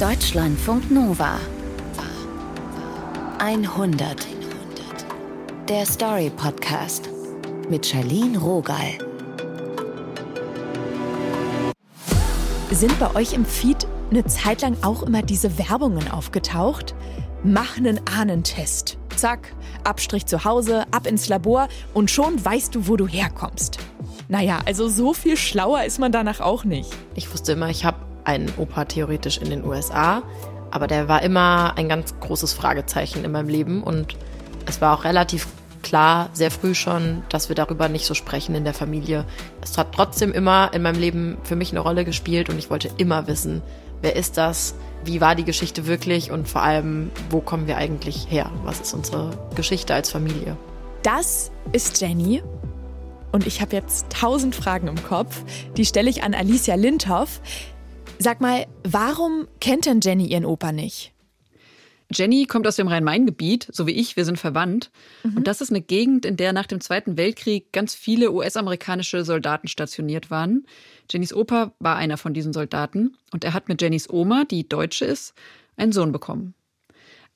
Deutschlandfunk Nova 100 Der Story Podcast mit Charlene Rogal. Sind bei euch im Feed eine Zeit lang auch immer diese Werbungen aufgetaucht? Mach einen Ahnentest. Zack, Abstrich zu Hause, ab ins Labor und schon weißt du, wo du herkommst. Naja, also so viel schlauer ist man danach auch nicht. Ich wusste immer, ich habe einen Opa theoretisch in den USA, aber der war immer ein ganz großes Fragezeichen in meinem Leben und es war auch relativ klar, sehr früh schon, dass wir darüber nicht so sprechen in der Familie. Es hat trotzdem immer in meinem Leben für mich eine Rolle gespielt und ich wollte immer wissen, wer ist das, wie war die Geschichte wirklich und vor allem, wo kommen wir eigentlich her? Was ist unsere Geschichte als Familie? Das ist Jenny. Und ich habe jetzt tausend Fragen im Kopf. Die stelle ich an Alicia Lindhoff. Sag mal, warum kennt denn Jenny ihren Opa nicht? Jenny kommt aus dem Rhein-Main-Gebiet, so wie ich, wir sind verwandt. Mhm. Und das ist eine Gegend, in der nach dem Zweiten Weltkrieg ganz viele US-amerikanische Soldaten stationiert waren. Jennys Opa war einer von diesen Soldaten und er hat mit Jennys Oma, die Deutsche ist, einen Sohn bekommen.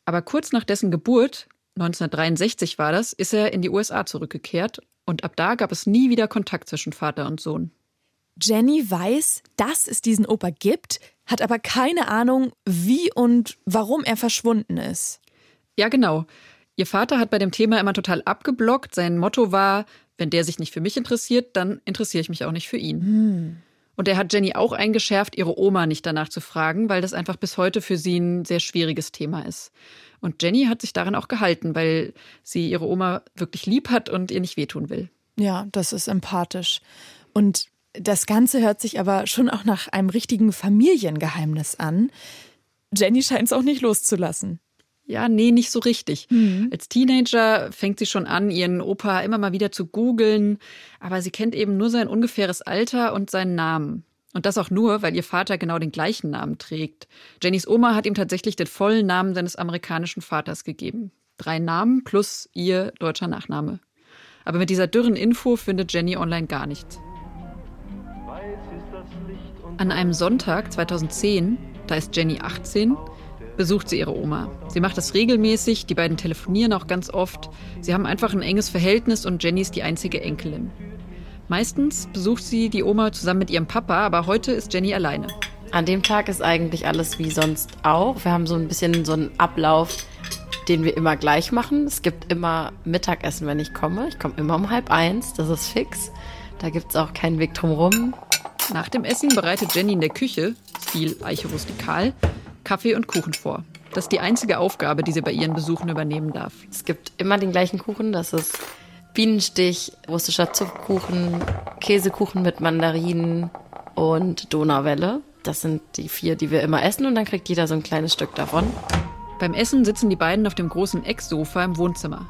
Aber kurz nach dessen Geburt, 1963 war das, ist er in die USA zurückgekehrt und ab da gab es nie wieder Kontakt zwischen Vater und Sohn. Jenny weiß, dass es diesen Opa gibt, hat aber keine Ahnung, wie und warum er verschwunden ist. Ja, genau. Ihr Vater hat bei dem Thema immer total abgeblockt. Sein Motto war, wenn der sich nicht für mich interessiert, dann interessiere ich mich auch nicht für ihn. Hm. Und er hat Jenny auch eingeschärft, ihre Oma nicht danach zu fragen, weil das einfach bis heute für sie ein sehr schwieriges Thema ist. Und Jenny hat sich daran auch gehalten, weil sie ihre Oma wirklich lieb hat und ihr nicht wehtun will. Ja, das ist empathisch. Und das Ganze hört sich aber schon auch nach einem richtigen Familiengeheimnis an. Jenny scheint es auch nicht loszulassen. Ja, nee, nicht so richtig. Mhm. Als Teenager fängt sie schon an, ihren Opa immer mal wieder zu googeln, aber sie kennt eben nur sein ungefähres Alter und seinen Namen. Und das auch nur, weil ihr Vater genau den gleichen Namen trägt. Jennys Oma hat ihm tatsächlich den vollen Namen seines amerikanischen Vaters gegeben. Drei Namen plus ihr deutscher Nachname. Aber mit dieser dürren Info findet Jenny online gar nichts. An einem Sonntag 2010, da ist Jenny 18, besucht sie ihre Oma. Sie macht das regelmäßig, die beiden telefonieren auch ganz oft. Sie haben einfach ein enges Verhältnis und Jenny ist die einzige Enkelin. Meistens besucht sie die Oma zusammen mit ihrem Papa, aber heute ist Jenny alleine. An dem Tag ist eigentlich alles wie sonst auch. Wir haben so ein bisschen so einen Ablauf, den wir immer gleich machen. Es gibt immer Mittagessen, wenn ich komme. Ich komme immer um halb eins, das ist fix. Da gibt es auch keinen Weg drumherum. Nach dem Essen bereitet Jenny in der Küche, Stil Eiche rustikal, Kaffee und Kuchen vor. Das ist die einzige Aufgabe, die sie bei ihren Besuchen übernehmen darf. Es gibt immer den gleichen Kuchen. Das ist Bienenstich, russischer Zuckerkuchen, Käsekuchen mit Mandarinen und Donauwelle. Das sind die vier, die wir immer essen und dann kriegt jeder so ein kleines Stück davon. Beim Essen sitzen die beiden auf dem großen Ecksofa im Wohnzimmer.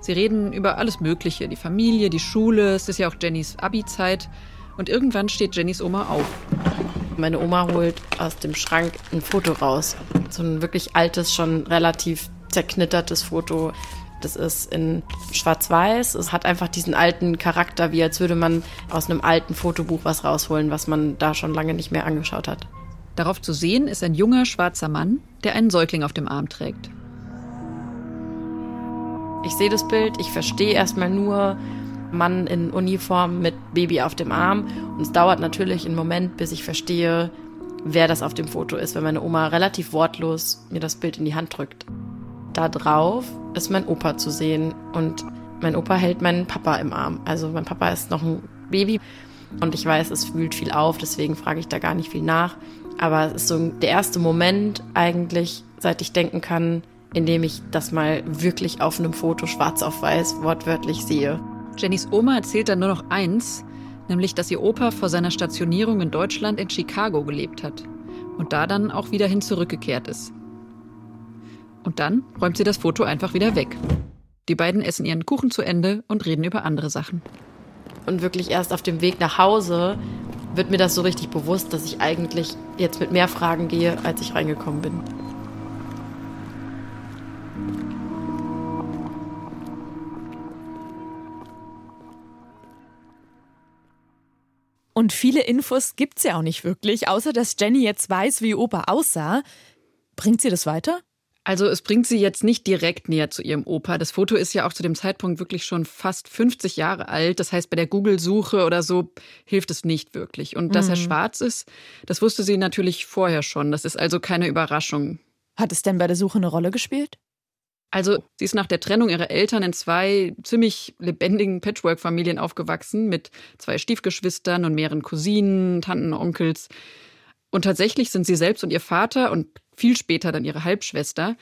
Sie reden über alles Mögliche, die Familie, die Schule, es ist ja auch Jennys Abi-Zeit. Und irgendwann steht Jennys Oma auf. Meine Oma holt aus dem Schrank ein Foto raus. So ein wirklich altes, schon relativ zerknittertes Foto. Das ist in Schwarz-Weiß. Es hat einfach diesen alten Charakter, wie als würde man aus einem alten Fotobuch was rausholen, was man da schon lange nicht mehr angeschaut hat. Darauf zu sehen ist ein junger schwarzer Mann, der einen Säugling auf dem Arm trägt. Ich sehe das Bild, ich verstehe erstmal nur, Mann in Uniform mit Baby auf dem Arm. Und es dauert natürlich einen Moment, bis ich verstehe, wer das auf dem Foto ist, wenn meine Oma relativ wortlos mir das Bild in die Hand drückt. Da drauf ist mein Opa zu sehen und mein Opa hält meinen Papa im Arm. Also mein Papa ist noch ein Baby und ich weiß, es fühlt viel auf, deswegen frage ich da gar nicht viel nach. Aber es ist so der erste Moment eigentlich, seit ich denken kann, in dem ich das mal wirklich auf einem Foto schwarz auf weiß wortwörtlich sehe. Jennys Oma erzählt dann nur noch eins, nämlich dass ihr Opa vor seiner Stationierung in Deutschland in Chicago gelebt hat und da dann auch wieder hin zurückgekehrt ist. Und dann räumt sie das Foto einfach wieder weg. Die beiden essen ihren Kuchen zu Ende und reden über andere Sachen. Und wirklich erst auf dem Weg nach Hause wird mir das so richtig bewusst, dass ich eigentlich jetzt mit mehr Fragen gehe, als ich reingekommen bin. Und viele Infos gibt's ja auch nicht wirklich, außer dass Jenny jetzt weiß, wie Opa aussah. Bringt sie das weiter? Also es bringt sie jetzt nicht direkt näher zu ihrem Opa. Das Foto ist ja auch zu dem Zeitpunkt wirklich schon fast 50 Jahre alt. Das heißt, bei der Google-Suche oder so hilft es nicht wirklich. Und dass er Mhm. schwarz ist, das wusste sie natürlich vorher schon. Das ist also keine Überraschung. Hat es denn bei der Suche eine Rolle gespielt? Also sie ist nach der Trennung ihrer Eltern in zwei ziemlich lebendigen Patchwork-Familien aufgewachsen mit zwei Stiefgeschwistern und mehreren Cousinen, Tanten, Onkels. Und tatsächlich sind sie selbst und ihr Vater und viel später dann ihre Halbschwester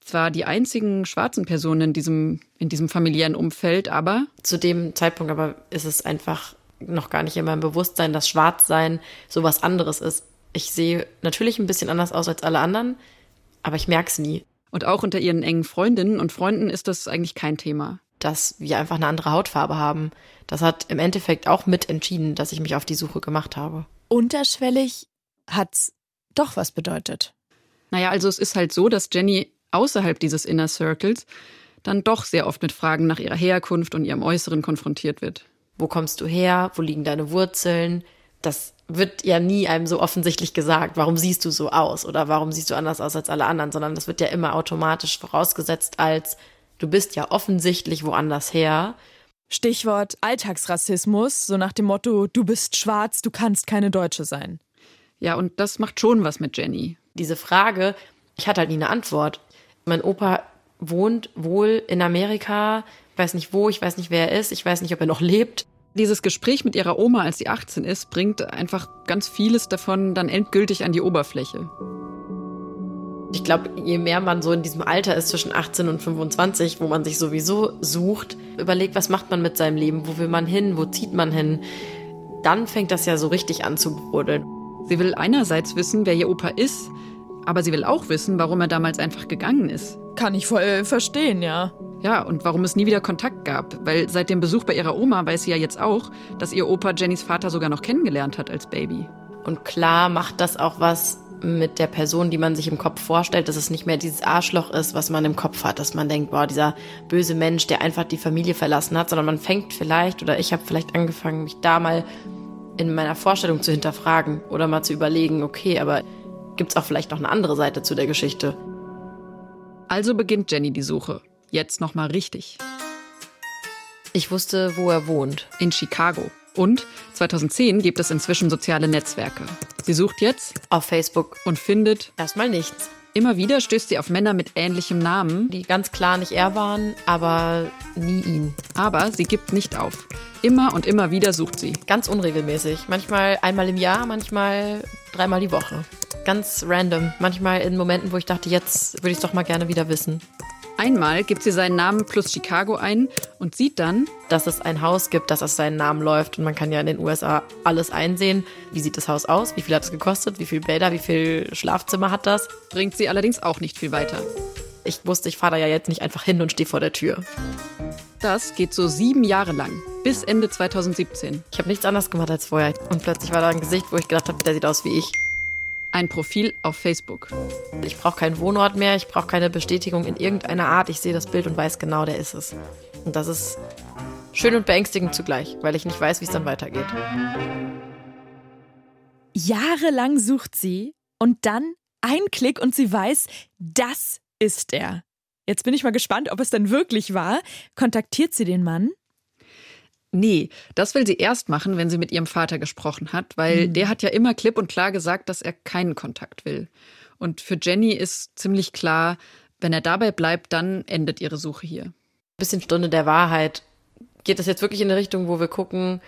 zwar die einzigen schwarzen Personen in diesem, in diesem familiären Umfeld, aber Zu dem Zeitpunkt aber ist es einfach noch gar nicht in meinem Bewusstsein, dass Schwarzsein so was anderes ist. Ich sehe natürlich ein bisschen anders aus als alle anderen, aber ich merke es nie, und auch unter ihren engen Freundinnen und Freunden ist das eigentlich kein Thema. dass wir einfach eine andere Hautfarbe haben. Das hat im Endeffekt auch mit entschieden, dass ich mich auf die Suche gemacht habe. Unterschwellig hat's doch was bedeutet. Naja, also es ist halt so, dass Jenny außerhalb dieses Inner Circles dann doch sehr oft mit Fragen nach ihrer Herkunft und ihrem Äußeren konfrontiert wird. Wo kommst du her? Wo liegen deine Wurzeln? Das wird ja nie einem so offensichtlich gesagt. Warum siehst du so aus? Oder warum siehst du anders aus als alle anderen? Sondern das wird ja immer automatisch vorausgesetzt als du bist ja offensichtlich woanders her. Stichwort Alltagsrassismus, so nach dem Motto, du bist schwarz, du kannst keine Deutsche sein. Ja, und das macht schon was mit Jenny. Diese Frage, ich hatte halt nie eine Antwort. Mein Opa wohnt wohl in Amerika. Ich weiß nicht wo, ich weiß nicht wer er ist, ich weiß nicht, ob er noch lebt. Dieses Gespräch mit ihrer Oma, als sie 18 ist, bringt einfach ganz vieles davon dann endgültig an die Oberfläche. Ich glaube, je mehr man so in diesem Alter ist, zwischen 18 und 25, wo man sich sowieso sucht, überlegt, was macht man mit seinem Leben, wo will man hin, wo zieht man hin, dann fängt das ja so richtig an zu brodeln. Sie will einerseits wissen, wer ihr Opa ist, aber sie will auch wissen, warum er damals einfach gegangen ist. Kann ich voll verstehen, ja. Ja, und warum es nie wieder Kontakt gab, weil seit dem Besuch bei ihrer Oma weiß sie ja jetzt auch, dass ihr Opa Jennys Vater sogar noch kennengelernt hat als Baby. Und klar macht das auch was mit der Person, die man sich im Kopf vorstellt, dass es nicht mehr dieses Arschloch ist, was man im Kopf hat, dass man denkt, boah, dieser böse Mensch, der einfach die Familie verlassen hat, sondern man fängt vielleicht oder ich habe vielleicht angefangen, mich da mal in meiner Vorstellung zu hinterfragen oder mal zu überlegen, okay, aber gibt's auch vielleicht noch eine andere Seite zu der Geschichte? Also beginnt Jenny die Suche. Jetzt nochmal richtig. Ich wusste, wo er wohnt. In Chicago. Und 2010 gibt es inzwischen soziale Netzwerke. Sie sucht jetzt Auf Facebook und findet, erstmal nichts. immer wieder stößt sie auf Männer mit ähnlichem Namen, Die ganz klar nicht er waren, aber nie ihn. aber sie gibt nicht auf. Immer und immer wieder sucht sie. Ganz unregelmäßig. Manchmal einmal im Jahr, manchmal dreimal die Woche. Ganz random. Manchmal in Momenten, wo ich dachte, jetzt würde ich es doch mal gerne wieder wissen. Einmal gibt sie seinen Namen plus Chicago ein und sieht dann, Dass es ein Haus gibt, das aus seinen Namen läuft. Und man kann ja in den USA alles einsehen. Wie sieht das Haus aus? Wie viel hat es gekostet? Wie viele Bäder? Wie viel Schlafzimmer hat das? bringt sie allerdings auch nicht viel weiter. Ich wusste, ich fahre da ja jetzt nicht einfach hin und stehe vor der Tür. Das geht so sieben Jahre lang, bis Ende 2017. Ich habe nichts anderes gemacht als vorher. Und plötzlich war da ein Gesicht, wo ich gedacht habe, der sieht aus wie ich. Ein Profil auf Facebook. Ich brauche keinen Wohnort mehr, ich brauche keine Bestätigung in irgendeiner Art. Ich sehe das Bild und weiß genau, der ist es. Und das ist schön und beängstigend zugleich, weil ich nicht weiß, wie es dann weitergeht. Jahrelang sucht sie und dann ein Klick und sie weiß, das ist er. Jetzt bin ich mal gespannt, ob es denn wirklich war. Kontaktiert sie den Mann? Nee, das will sie erst machen, wenn sie mit ihrem Vater gesprochen hat, weil der hat ja immer klipp und klar gesagt, dass er keinen Kontakt will. Und für Jenny ist ziemlich klar, wenn er dabei bleibt, dann endet ihre Suche hier. Bisschen Stunde der Wahrheit. Geht das jetzt wirklich in eine Richtung, wo wir gucken,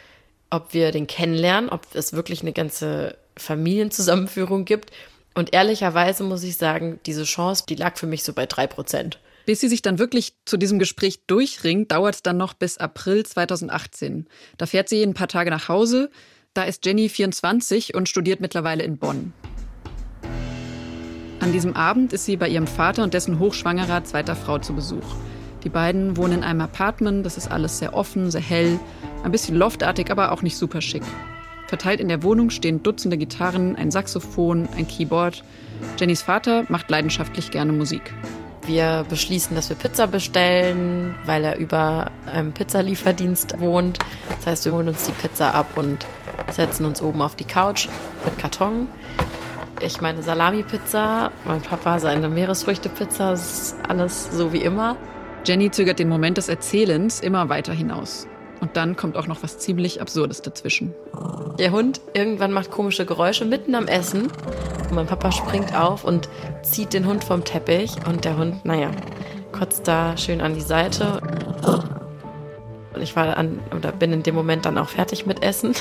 ob wir den kennenlernen, ob es wirklich eine ganze Familienzusammenführung gibt? Und ehrlicherweise muss ich sagen, diese Chance, die lag für mich so bei drei Prozent. Bis sie sich dann wirklich zu diesem Gespräch durchringt, dauert es dann noch bis April 2018. Da fährt sie ein paar Tage nach Hause. Da ist Jenny 24 und studiert mittlerweile in Bonn. An diesem Abend ist sie bei ihrem Vater und dessen hochschwangerer zweiter Frau zu Besuch. Die beiden wohnen in einem Apartment, das ist alles sehr offen, sehr hell, ein bisschen loftartig, aber auch nicht super schick. Verteilt in der Wohnung stehen Dutzende Gitarren, ein Saxophon, ein Keyboard. Jennys Vater macht leidenschaftlich gerne Musik. Wir beschließen, dass wir Pizza bestellen, weil er über einem Pizzalieferdienst wohnt. Das heißt, wir holen uns die Pizza ab und setzen uns oben auf die Couch mit Karton. Ich meine Salami-Pizza, mein Papa seine Meeresfrüchte-Pizza, ist alles so wie immer. Jenny zögert den Moment des Erzählens immer weiter hinaus. Und dann kommt auch noch was ziemlich Absurdes dazwischen. Der Hund irgendwann macht komische Geräusche mitten am Essen. Und mein Papa springt auf und zieht den Hund vom Teppich. Und der Hund, naja, kotzt da schön an die Seite. Und ich war an, oder bin in dem Moment dann auch fertig mit Essen.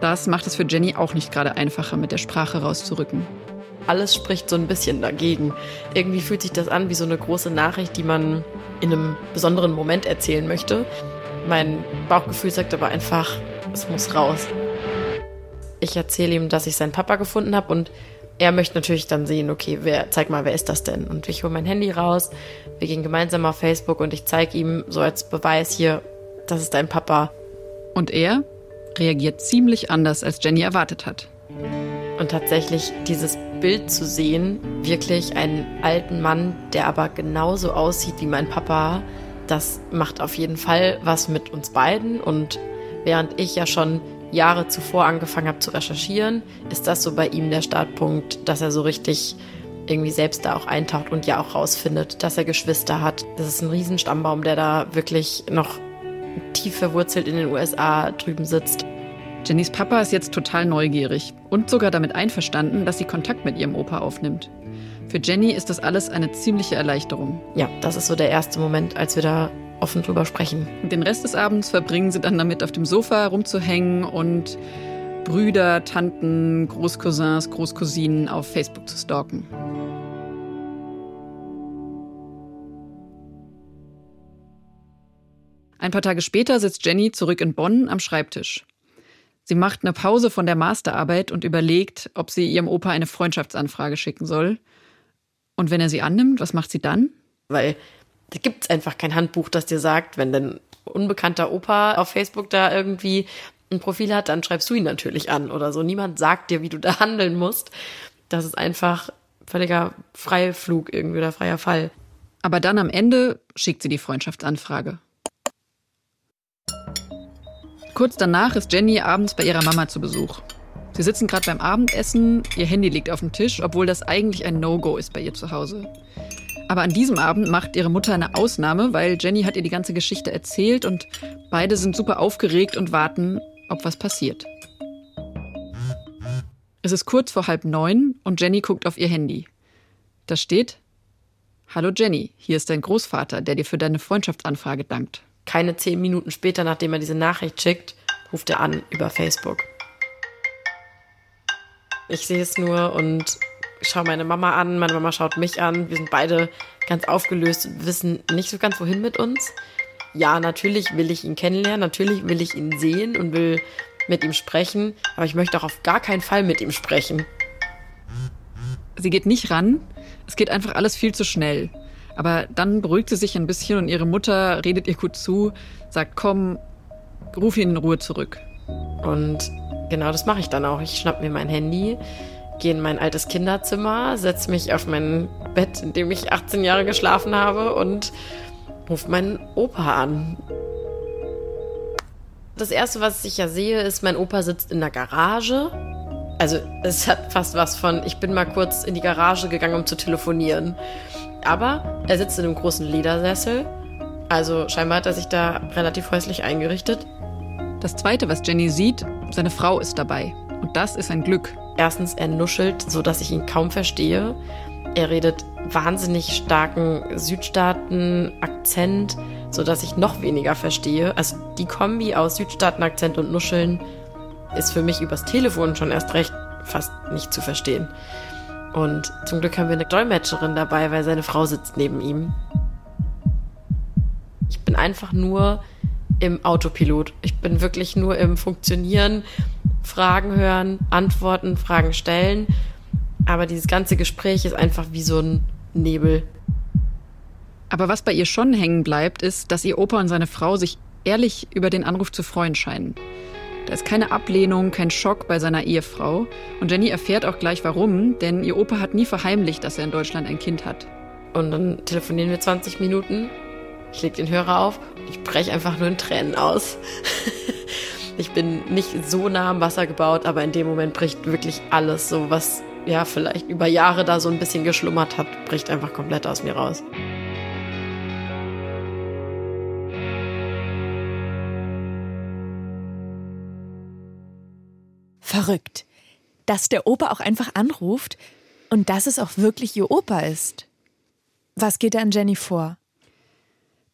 Das macht es für Jenny auch nicht gerade einfacher, mit der Sprache rauszurücken. Alles spricht so ein bisschen dagegen. Irgendwie fühlt sich das an wie so eine große Nachricht, die man in einem besonderen Moment erzählen möchte. Mein Bauchgefühl sagt aber einfach, es muss raus. Ich erzähle ihm, dass ich seinen Papa gefunden habe und er möchte natürlich dann sehen, okay, wer, zeig mal, wer ist das denn? Und ich hole mein Handy raus, wir gehen gemeinsam auf Facebook und ich zeige ihm so als Beweis hier, das ist dein Papa. Und er reagiert ziemlich anders, als Jenny erwartet hat. Und tatsächlich dieses Bild zu sehen, wirklich einen alten Mann, der aber genauso aussieht wie mein Papa, das macht auf jeden Fall was mit uns beiden. Und während ich ja schon Jahre zuvor angefangen habe zu recherchieren, ist das so bei ihm der Startpunkt, dass er so richtig irgendwie selbst da auch eintaucht und ja auch rausfindet, dass er Geschwister hat. Das ist ein Riesenstammbaum, der da wirklich noch tief verwurzelt in den USA drüben sitzt. Jennys Papa ist jetzt total neugierig und sogar damit einverstanden, dass sie Kontakt mit ihrem Opa aufnimmt. Für Jenny ist das alles eine ziemliche Erleichterung. Ja, das ist so der erste Moment, als wir da offen drüber sprechen. Den Rest des Abends verbringen sie dann damit, auf dem Sofa rumzuhängen und Brüder, Tanten, Großcousins, Großcousinen auf Facebook zu stalken. Ein paar Tage später sitzt Jenny zurück in Bonn am Schreibtisch. Sie macht eine Pause von der Masterarbeit und überlegt, ob sie ihrem Opa eine Freundschaftsanfrage schicken soll. Und wenn er sie annimmt, was macht sie dann? Weil da gibt es einfach kein Handbuch, das dir sagt, wenn dein unbekannter Opa auf Facebook da irgendwie ein Profil hat, dann schreibst du ihn natürlich an oder so. Niemand sagt dir, wie du da handeln musst. Das ist einfach völliger Freiflug irgendwie oder freier Fall. Aber dann am Ende schickt sie die Freundschaftsanfrage. Kurz danach ist Jenny abends bei ihrer Mama zu Besuch. Sie sitzen gerade beim Abendessen, ihr Handy liegt auf dem Tisch, obwohl das eigentlich ein No-Go ist bei ihr zu Hause. Aber an diesem Abend macht ihre Mutter eine Ausnahme, weil Jenny hat ihr die ganze Geschichte erzählt und beide sind super aufgeregt und warten, ob was passiert. Es ist kurz vor halb neun und Jenny guckt auf ihr Handy. Da steht: Hallo Jenny, hier ist dein Großvater, der dir für deine Freundschaftsanfrage dankt. Keine zehn Minuten später, nachdem er diese Nachricht schickt, ruft er an über Facebook. Ich sehe es nur und schaue meine Mama an, meine Mama schaut mich an. Wir sind beide ganz aufgelöst und wissen nicht so ganz, wohin mit uns. Ja, natürlich will ich ihn kennenlernen, natürlich will ich ihn sehen und will mit ihm sprechen, aber ich möchte auch auf gar keinen Fall mit ihm sprechen. Sie geht nicht ran, es geht einfach alles viel zu schnell. Aber dann beruhigt sie sich ein bisschen und ihre Mutter redet ihr gut zu, sagt, komm, ruf ihn in Ruhe zurück. Und genau das mache ich dann auch. Ich schnapp mir mein Handy, gehe in mein altes Kinderzimmer, setze mich auf mein Bett, in dem ich 18 Jahre geschlafen habe und rufe meinen Opa an. Das erste, was ich ja sehe, ist, mein Opa sitzt in der Garage. Also es hat fast was von, ich bin mal kurz in die Garage gegangen, um zu telefonieren. Aber er sitzt in einem großen Ledersessel. Also scheinbar hat er sich da relativ häuslich eingerichtet. Das Zweite, was Jenny sieht, seine Frau ist dabei. Und das ist ein Glück. Erstens, er nuschelt, so dass ich ihn kaum verstehe. Er redet wahnsinnig starken Südstaaten-Akzent, so dass ich noch weniger verstehe. Also die Kombi aus Südstaaten-Akzent und Nuscheln ist für mich übers Telefon schon erst recht fast nicht zu verstehen. Und zum Glück haben wir eine Dolmetscherin dabei, weil seine Frau sitzt neben ihm. Ich bin einfach nur im Autopilot. Ich bin wirklich nur im Funktionieren, Fragen hören, antworten, Fragen stellen. Aber dieses ganze Gespräch ist einfach wie so ein Nebel. Aber was bei ihr schon hängen bleibt, ist, dass ihr Opa und seine Frau sich ehrlich über den Anruf zu freuen scheinen. Da ist keine Ablehnung, kein Schock bei seiner Ehefrau. Und Jenny erfährt auch gleich warum, denn ihr Opa hat nie verheimlicht, dass er in Deutschland ein Kind hat. Und dann telefonieren wir 20 Minuten. Ich leg den Hörer auf und ich breche einfach nur in Tränen aus. Ich bin nicht so nah am Wasser gebaut, aber in dem Moment bricht wirklich alles, so was ja vielleicht über Jahre da so ein bisschen geschlummert hat, bricht einfach komplett aus mir raus. Verrückt, dass der Opa auch einfach anruft und dass es auch wirklich ihr Opa ist. Was geht da an Jenny vor?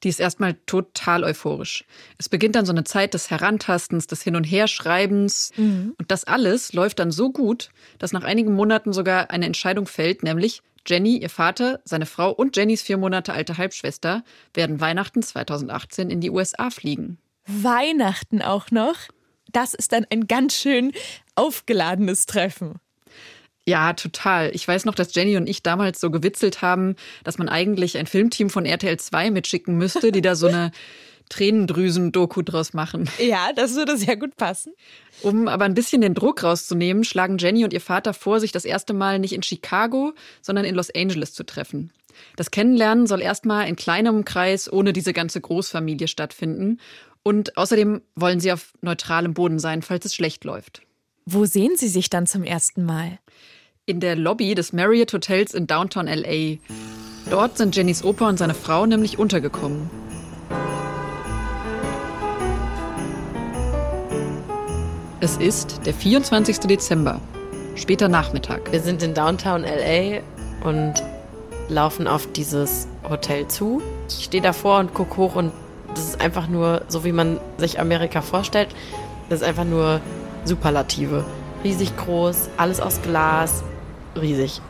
Die ist erstmal total euphorisch. Es beginnt dann so eine Zeit des Herantastens, des Hin- und Herschreibens. Mhm. Und das alles läuft dann so gut, dass nach einigen Monaten sogar eine Entscheidung fällt, nämlich Jenny, ihr Vater, seine Frau und Jennys vier Monate alte Halbschwester werden Weihnachten 2018 in die USA fliegen. Weihnachten auch noch? Das ist dann ein ganz schön aufgeladenes Treffen. Ja, total. Ich weiß noch, dass Jenny und ich damals so gewitzelt haben, dass man eigentlich ein Filmteam von RTL 2 mitschicken müsste, die da so eine Tränendrüsen-Doku draus machen. Ja, das würde sehr gut passen. Um aber ein bisschen den Druck rauszunehmen, schlagen Jenny und ihr Vater vor, sich das erste Mal nicht in Chicago, sondern in Los Angeles zu treffen. Das Kennenlernen soll erstmal in kleinem Kreis ohne diese ganze Großfamilie stattfinden. Und außerdem wollen sie auf neutralem Boden sein, falls es schlecht läuft. Wo sehen Sie sich dann zum ersten Mal? In der Lobby des Marriott Hotels in Downtown LA. Dort sind Jennys Opa und seine Frau nämlich untergekommen. Es ist der 24. Dezember, später Nachmittag. Wir sind in Downtown LA und laufen auf dieses Hotel zu. Ich stehe davor und gucke hoch und das ist einfach nur so, wie man sich Amerika vorstellt. Das ist einfach nur Superlative. Riesig groß, alles aus Glas, riesig.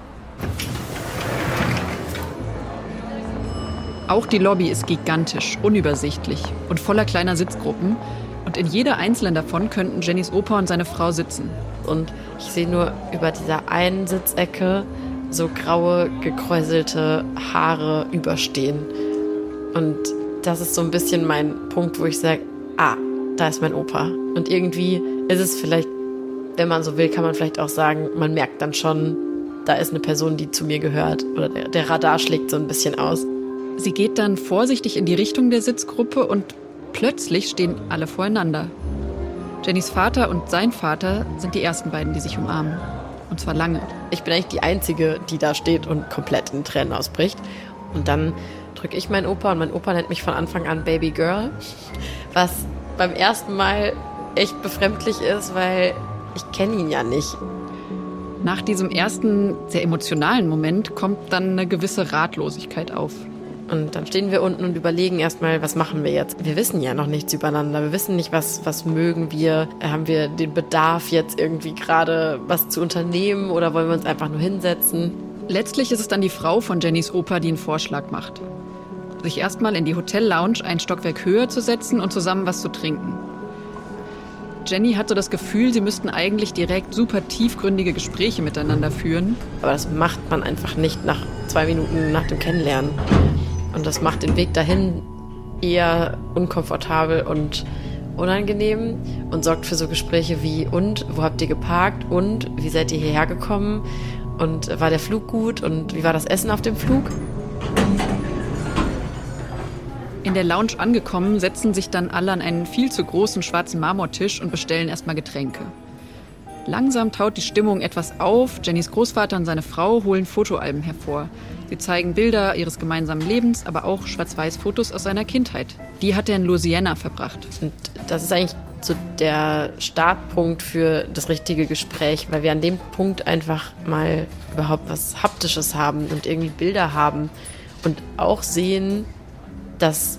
Auch die Lobby ist gigantisch, unübersichtlich und voller kleiner Sitzgruppen. Und in jeder einzelnen davon könnten Jennys Opa und seine Frau sitzen. Und ich sehe nur über dieser einen Sitzecke so graue, gekräuselte Haare überstehen. Und das ist so ein bisschen mein Punkt, wo ich sage, ah, da ist mein Opa. Und irgendwie ist es vielleicht, wenn man so will, kann man vielleicht auch sagen, man merkt dann schon, da ist eine Person, die zu mir gehört. Oder der, der Radar schlägt so ein bisschen aus. Sie geht dann vorsichtig in die Richtung der Sitzgruppe und plötzlich stehen alle voreinander. Jennys Vater und sein Vater sind die ersten beiden, die sich umarmen. Und zwar lange. Ich bin eigentlich die Einzige, die da steht und komplett in Tränen ausbricht. Und dann drücke ich meinen Opa und mein Opa nennt mich von Anfang an Baby Girl. Was beim ersten Mal echt befremdlich ist, weil ich kenne ihn ja nicht. Nach diesem ersten sehr emotionalen Moment kommt dann eine gewisse Ratlosigkeit auf. Und dann stehen wir unten und überlegen erstmal, was machen wir jetzt? Wir wissen ja noch nichts übereinander. Wir wissen nicht, was, was mögen wir. Haben wir den Bedarf, jetzt irgendwie gerade was zu unternehmen oder wollen wir uns einfach nur hinsetzen? Letztlich ist es dann die Frau von Jennys Opa, die einen Vorschlag macht. Sich erstmal in die Hotel-Lounge ein Stockwerk höher zu setzen und zusammen was zu trinken. Jenny hat so das Gefühl, sie müssten eigentlich direkt super tiefgründige Gespräche miteinander führen. Aber das macht man einfach nicht nach zwei Minuten nach dem Kennenlernen. Und das macht den Weg dahin eher unkomfortabel und unangenehm und sorgt für so Gespräche wie und wo habt ihr geparkt und wie seid ihr hierher gekommen und war der Flug gut und wie war das Essen auf dem Flug? In der Lounge angekommen, setzen sich dann alle an einen viel zu großen schwarzen Marmortisch und bestellen erstmal Getränke. Langsam taut die Stimmung etwas auf. Jennys Großvater und seine Frau holen Fotoalben hervor. Sie zeigen Bilder ihres gemeinsamen Lebens, aber auch Schwarz-Weiß-Fotos aus seiner Kindheit. Die hat er in Louisiana verbracht. Und das ist eigentlich so der Startpunkt für das richtige Gespräch, weil wir an dem Punkt einfach mal überhaupt was Haptisches haben und irgendwie Bilder haben und auch sehen, dass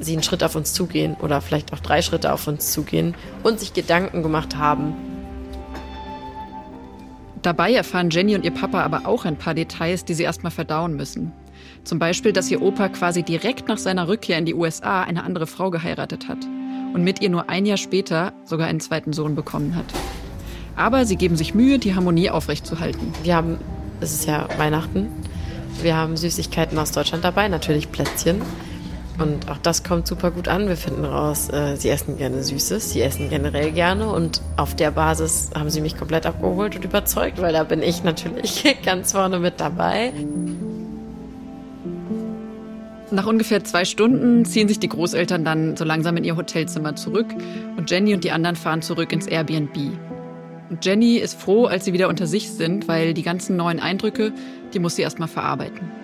sie einen Schritt auf uns zugehen oder vielleicht auch drei Schritte auf uns zugehen und sich Gedanken gemacht haben. Dabei erfahren Jenny und ihr Papa aber auch ein paar Details, die sie erstmal verdauen müssen. Zum Beispiel, dass ihr Opa quasi direkt nach seiner Rückkehr in die USA eine andere Frau geheiratet hat und mit ihr nur ein Jahr später sogar einen zweiten Sohn bekommen hat. Aber sie geben sich Mühe, die Harmonie aufrechtzuerhalten. Wir haben, es ist ja Weihnachten, wir haben Süßigkeiten aus Deutschland dabei, natürlich Plätzchen. Und auch das kommt super gut an. Wir finden raus, äh, sie essen gerne Süßes, sie essen generell gerne. Und auf der Basis haben sie mich komplett abgeholt und überzeugt, weil da bin ich natürlich ganz vorne mit dabei. Nach ungefähr zwei Stunden ziehen sich die Großeltern dann so langsam in ihr Hotelzimmer zurück und Jenny und die anderen fahren zurück ins Airbnb. Und Jenny ist froh, als sie wieder unter sich sind, weil die ganzen neuen Eindrücke, die muss sie erstmal verarbeiten.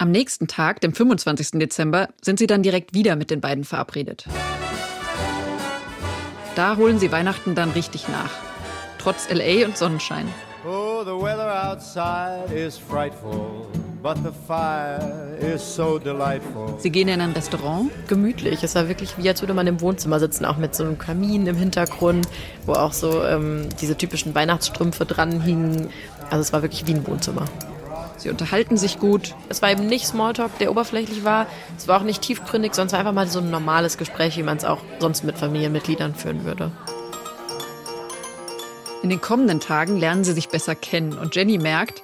Am nächsten Tag, dem 25. Dezember, sind sie dann direkt wieder mit den beiden verabredet. Da holen sie Weihnachten dann richtig nach. Trotz LA und Sonnenschein. Oh, the weather outside is frightful. But the fire is so delightful. Sie gehen in ein Restaurant. Gemütlich. Es war wirklich wie, als würde man im Wohnzimmer sitzen, auch mit so einem Kamin im Hintergrund, wo auch so ähm, diese typischen Weihnachtsstrümpfe dran hingen. Also es war wirklich wie ein Wohnzimmer. Sie unterhalten sich gut. Es war eben nicht Smalltalk, der oberflächlich war. Es war auch nicht tiefgründig, sondern einfach mal so ein normales Gespräch, wie man es auch sonst mit Familienmitgliedern führen würde. In den kommenden Tagen lernen sie sich besser kennen und Jenny merkt,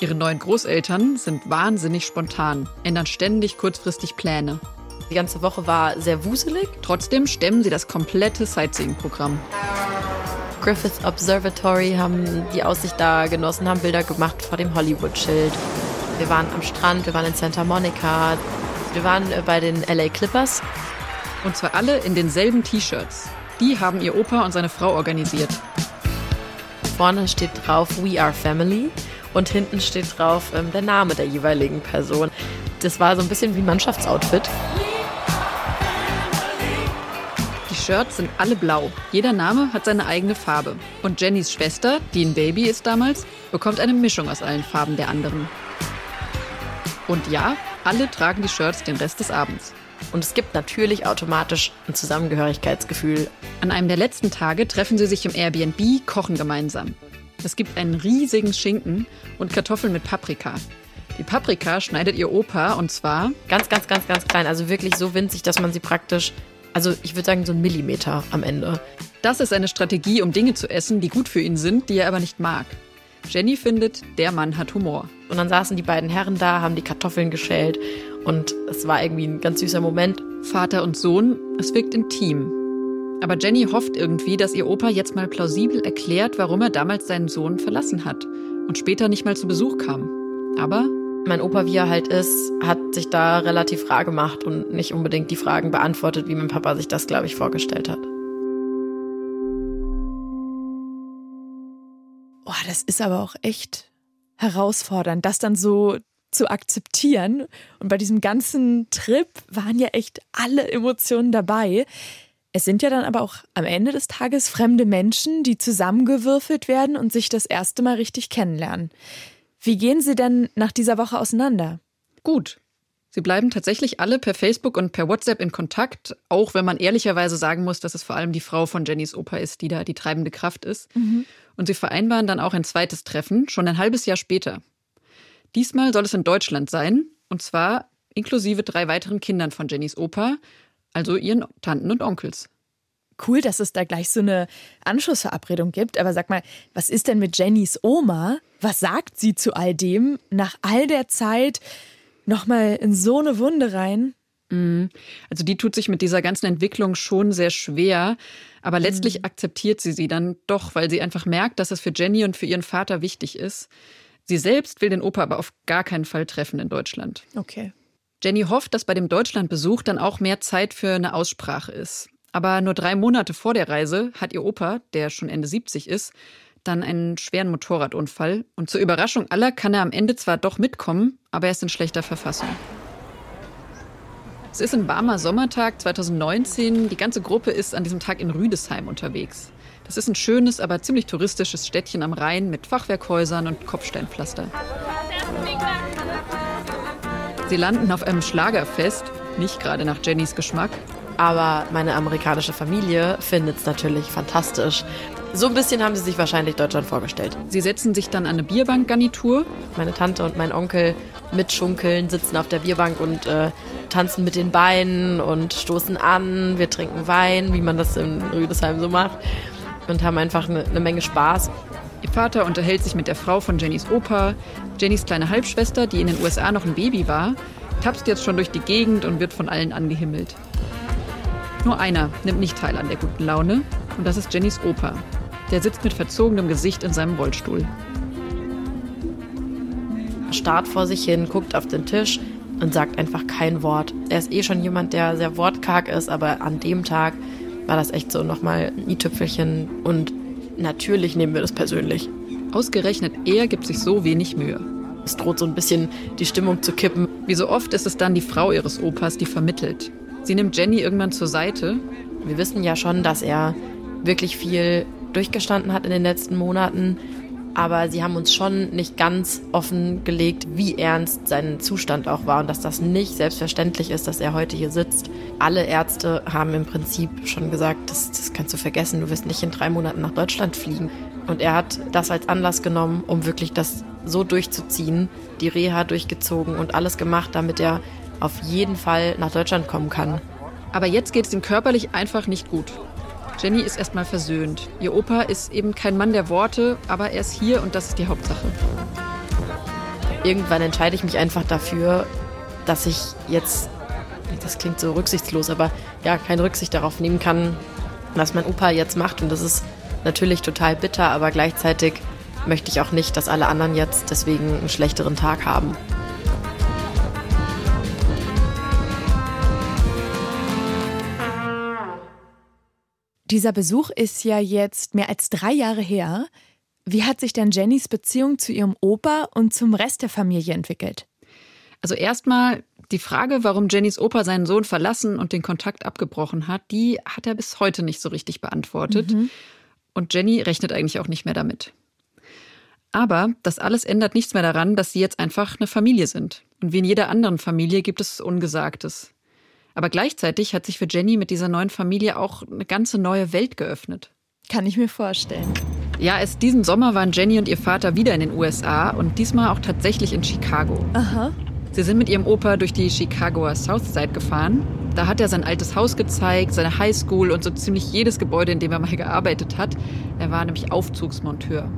ihre neuen Großeltern sind wahnsinnig spontan, ändern ständig kurzfristig Pläne. Die ganze Woche war sehr wuselig. Trotzdem stemmen sie das komplette Sightseeing-Programm. Griffith Observatory haben die Aussicht da genossen, haben Bilder gemacht vor dem Hollywood-Schild. Wir waren am Strand, wir waren in Santa Monica, wir waren äh, bei den LA Clippers. Und zwar alle in denselben T-Shirts. Die haben ihr Opa und seine Frau organisiert vorne steht drauf We Are Family und hinten steht drauf ähm, der Name der jeweiligen Person. Das war so ein bisschen wie Mannschaftsoutfit. Shirts sind alle blau. Jeder Name hat seine eigene Farbe. Und Jennys Schwester, die ein Baby ist damals, bekommt eine Mischung aus allen Farben der anderen. Und ja, alle tragen die Shirts den Rest des Abends. Und es gibt natürlich automatisch ein Zusammengehörigkeitsgefühl. An einem der letzten Tage treffen sie sich im Airbnb, kochen gemeinsam. Es gibt einen riesigen Schinken und Kartoffeln mit Paprika. Die Paprika schneidet ihr Opa und zwar ganz, ganz, ganz, ganz klein. Also wirklich so winzig, dass man sie praktisch, also ich würde sagen so ein Millimeter am Ende. Das ist eine Strategie, um Dinge zu essen, die gut für ihn sind, die er aber nicht mag. Jenny findet, der Mann hat Humor. Und dann saßen die beiden Herren da, haben die Kartoffeln geschält und es war irgendwie ein ganz süßer Moment. Vater und Sohn, es wirkt intim. Aber Jenny hofft irgendwie, dass ihr Opa jetzt mal plausibel erklärt, warum er damals seinen Sohn verlassen hat und später nicht mal zu Besuch kam. Aber mein Opa, wie er halt ist, hat sich da relativ rar gemacht und nicht unbedingt die Fragen beantwortet, wie mein Papa sich das, glaube ich, vorgestellt hat. Oh, das ist aber auch echt herausfordernd, das dann so zu akzeptieren. Und bei diesem ganzen Trip waren ja echt alle Emotionen dabei. Es sind ja dann aber auch am Ende des Tages fremde Menschen, die zusammengewürfelt werden und sich das erste Mal richtig kennenlernen. Wie gehen Sie denn nach dieser Woche auseinander? Gut. Sie bleiben tatsächlich alle per Facebook und per WhatsApp in Kontakt, auch wenn man ehrlicherweise sagen muss, dass es vor allem die Frau von Jennys Opa ist, die da die treibende Kraft ist. Mhm. Und sie vereinbaren dann auch ein zweites Treffen, schon ein halbes Jahr später. Diesmal soll es in Deutschland sein, und zwar inklusive drei weiteren Kindern von Jennys Opa, also ihren Tanten und Onkels. Cool, dass es da gleich so eine Anschlussverabredung gibt. Aber sag mal, was ist denn mit Jennys Oma? Was sagt sie zu all dem nach all der Zeit nochmal in so eine Wunde rein? Mhm. Also die tut sich mit dieser ganzen Entwicklung schon sehr schwer, aber letztlich mhm. akzeptiert sie sie dann doch, weil sie einfach merkt, dass es für Jenny und für ihren Vater wichtig ist. Sie selbst will den Opa aber auf gar keinen Fall treffen in Deutschland. Okay. Jenny hofft, dass bei dem Deutschlandbesuch dann auch mehr Zeit für eine Aussprache ist. Aber nur drei Monate vor der Reise hat ihr Opa, der schon Ende 70 ist, dann einen schweren Motorradunfall. Und zur Überraschung aller kann er am Ende zwar doch mitkommen, aber er ist in schlechter Verfassung. Es ist ein warmer Sommertag 2019. Die ganze Gruppe ist an diesem Tag in Rüdesheim unterwegs. Es ist ein schönes, aber ziemlich touristisches Städtchen am Rhein mit Fachwerkhäusern und Kopfsteinpflaster. Sie landen auf einem Schlagerfest, nicht gerade nach Jennys Geschmack. Aber meine amerikanische Familie findet es natürlich fantastisch. So ein bisschen haben sie sich wahrscheinlich Deutschland vorgestellt. Sie setzen sich dann an eine Bierbankgarnitur. Meine Tante und mein Onkel mitschunkeln, sitzen auf der Bierbank und äh, tanzen mit den Beinen und stoßen an. Wir trinken Wein, wie man das in Rüdesheim so macht und haben einfach eine, eine Menge Spaß. Ihr Vater unterhält sich mit der Frau von Jennys Opa. Jennys kleine Halbschwester, die in den USA noch ein Baby war, tapst jetzt schon durch die Gegend und wird von allen angehimmelt. Nur einer nimmt nicht teil an der guten Laune und das ist Jennys Opa. Der sitzt mit verzogenem Gesicht in seinem Rollstuhl. starrt vor sich hin, guckt auf den Tisch und sagt einfach kein Wort. Er ist eh schon jemand, der sehr wortkarg ist, aber an dem Tag war das echt so nochmal ein i-Tüpfelchen und natürlich nehmen wir das persönlich. Ausgerechnet er gibt sich so wenig Mühe. Es droht so ein bisschen die Stimmung zu kippen. Wie so oft ist es dann die Frau ihres Opas, die vermittelt. Sie nimmt Jenny irgendwann zur Seite. Wir wissen ja schon, dass er wirklich viel durchgestanden hat in den letzten Monaten. Aber sie haben uns schon nicht ganz offengelegt, wie ernst sein Zustand auch war und dass das nicht selbstverständlich ist, dass er heute hier sitzt. Alle Ärzte haben im Prinzip schon gesagt, das, das kannst du vergessen, du wirst nicht in drei Monaten nach Deutschland fliegen. Und er hat das als Anlass genommen, um wirklich das so durchzuziehen, die Reha durchgezogen und alles gemacht, damit er auf jeden Fall nach Deutschland kommen kann. Aber jetzt geht es ihm körperlich einfach nicht gut. Jenny ist erstmal versöhnt. Ihr Opa ist eben kein Mann der Worte, aber er ist hier und das ist die Hauptsache. Irgendwann entscheide ich mich einfach dafür, dass ich jetzt, das klingt so rücksichtslos, aber ja, keine Rücksicht darauf nehmen kann, was mein Opa jetzt macht. Und das ist natürlich total bitter, aber gleichzeitig möchte ich auch nicht, dass alle anderen jetzt deswegen einen schlechteren Tag haben. Dieser Besuch ist ja jetzt mehr als drei Jahre her. Wie hat sich denn Jennys Beziehung zu ihrem Opa und zum Rest der Familie entwickelt? Also erstmal die Frage, warum Jennys Opa seinen Sohn verlassen und den Kontakt abgebrochen hat, die hat er bis heute nicht so richtig beantwortet. Mhm. Und Jenny rechnet eigentlich auch nicht mehr damit. Aber das alles ändert nichts mehr daran, dass sie jetzt einfach eine Familie sind. Und wie in jeder anderen Familie gibt es Ungesagtes. Aber gleichzeitig hat sich für Jenny mit dieser neuen Familie auch eine ganze neue Welt geöffnet. Kann ich mir vorstellen. Ja, erst diesen Sommer waren Jenny und ihr Vater wieder in den USA und diesmal auch tatsächlich in Chicago. Aha. Sie sind mit ihrem Opa durch die Chicagoer Southside gefahren. Da hat er sein altes Haus gezeigt, seine Highschool und so ziemlich jedes Gebäude, in dem er mal gearbeitet hat. Er war nämlich Aufzugsmonteur.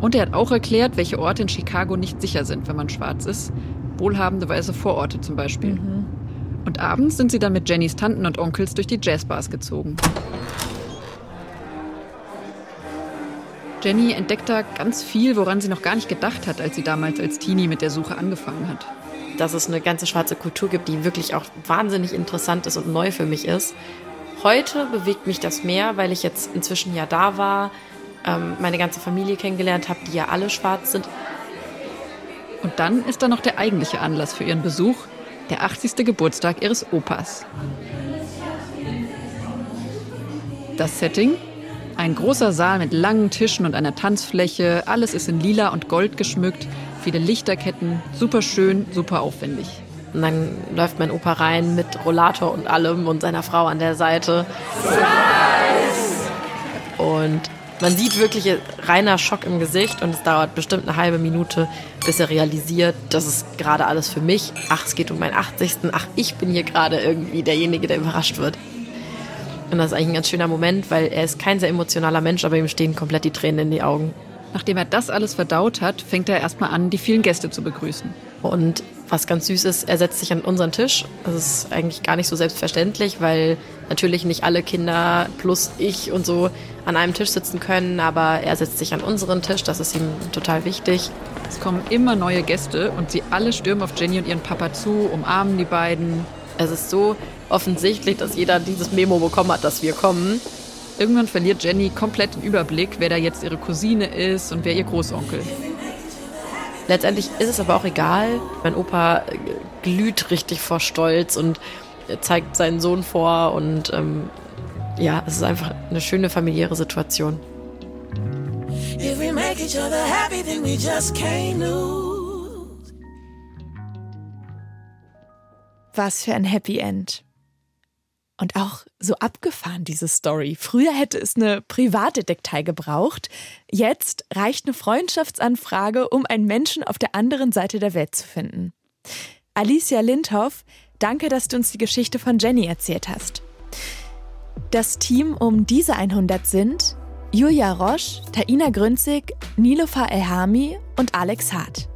Und er hat auch erklärt, welche Orte in Chicago nicht sicher sind, wenn man schwarz ist. Wohlhabende weiße Vororte zum Beispiel. Mhm. Und abends sind sie dann mit Jennys Tanten und Onkels durch die Jazzbars gezogen. Jenny entdeckt da ganz viel, woran sie noch gar nicht gedacht hat, als sie damals als Teenie mit der Suche angefangen hat. Dass es eine ganze schwarze Kultur gibt, die wirklich auch wahnsinnig interessant ist und neu für mich ist. Heute bewegt mich das mehr, weil ich jetzt inzwischen ja da war, ähm, meine ganze Familie kennengelernt habe, die ja alle schwarz sind. Und dann ist da noch der eigentliche Anlass für ihren Besuch, der 80. Geburtstag ihres Opas. Das Setting? Ein großer Saal mit langen Tischen und einer Tanzfläche. Alles ist in lila und gold geschmückt. Viele Lichterketten. Super schön, super aufwendig. Und dann läuft mein Opa rein mit Rollator und allem und seiner Frau an der Seite. Und man sieht wirklich reiner Schock im Gesicht und es dauert bestimmt eine halbe Minute, bis er realisiert, das ist gerade alles für mich. Ach, es geht um meinen 80. Ach, ich bin hier gerade irgendwie derjenige, der überrascht wird. Und das ist eigentlich ein ganz schöner Moment, weil er ist kein sehr emotionaler Mensch, aber ihm stehen komplett die Tränen in die Augen. Nachdem er das alles verdaut hat, fängt er erstmal an, die vielen Gäste zu begrüßen. Und was ganz süß ist, er setzt sich an unseren Tisch. Das ist eigentlich gar nicht so selbstverständlich, weil natürlich nicht alle Kinder plus ich und so an einem Tisch sitzen können, aber er setzt sich an unseren Tisch, das ist ihm total wichtig. Es kommen immer neue Gäste und sie alle stürmen auf Jenny und ihren Papa zu, umarmen die beiden. Es ist so offensichtlich, dass jeder dieses Memo bekommen hat, dass wir kommen. Irgendwann verliert Jenny komplett den Überblick, wer da jetzt ihre Cousine ist und wer ihr Großonkel. Letztendlich ist es aber auch egal. Mein Opa glüht richtig vor Stolz und zeigt seinen Sohn vor und ähm, ja, es ist einfach eine schöne familiäre Situation. Was für ein Happy End. Und auch so abgefahren, diese Story. Früher hätte es eine Privatdetektei gebraucht. Jetzt reicht eine Freundschaftsanfrage, um einen Menschen auf der anderen Seite der Welt zu finden. Alicia Lindhoff, danke, dass du uns die Geschichte von Jenny erzählt hast. Das Team um diese 100 sind Julia Roche, Taina Grünzig, Nilofa Elhami und Alex Hart.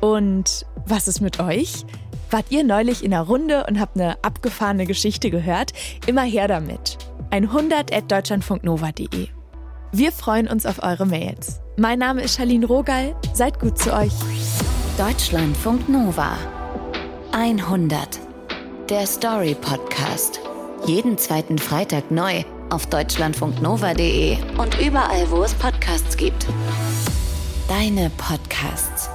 Und was ist mit euch? Wart ihr neulich in der Runde und habt eine abgefahrene Geschichte gehört? Immer her damit. 100.deutschlandfunknova.de Wir freuen uns auf eure Mails. Mein Name ist Charlene Rogal. Seid gut zu euch. Deutschlandfunk Nova 100. Der Story Podcast. Jeden zweiten Freitag neu auf deutschlandfunknova.de und überall, wo es Podcasts gibt. Deine Podcasts.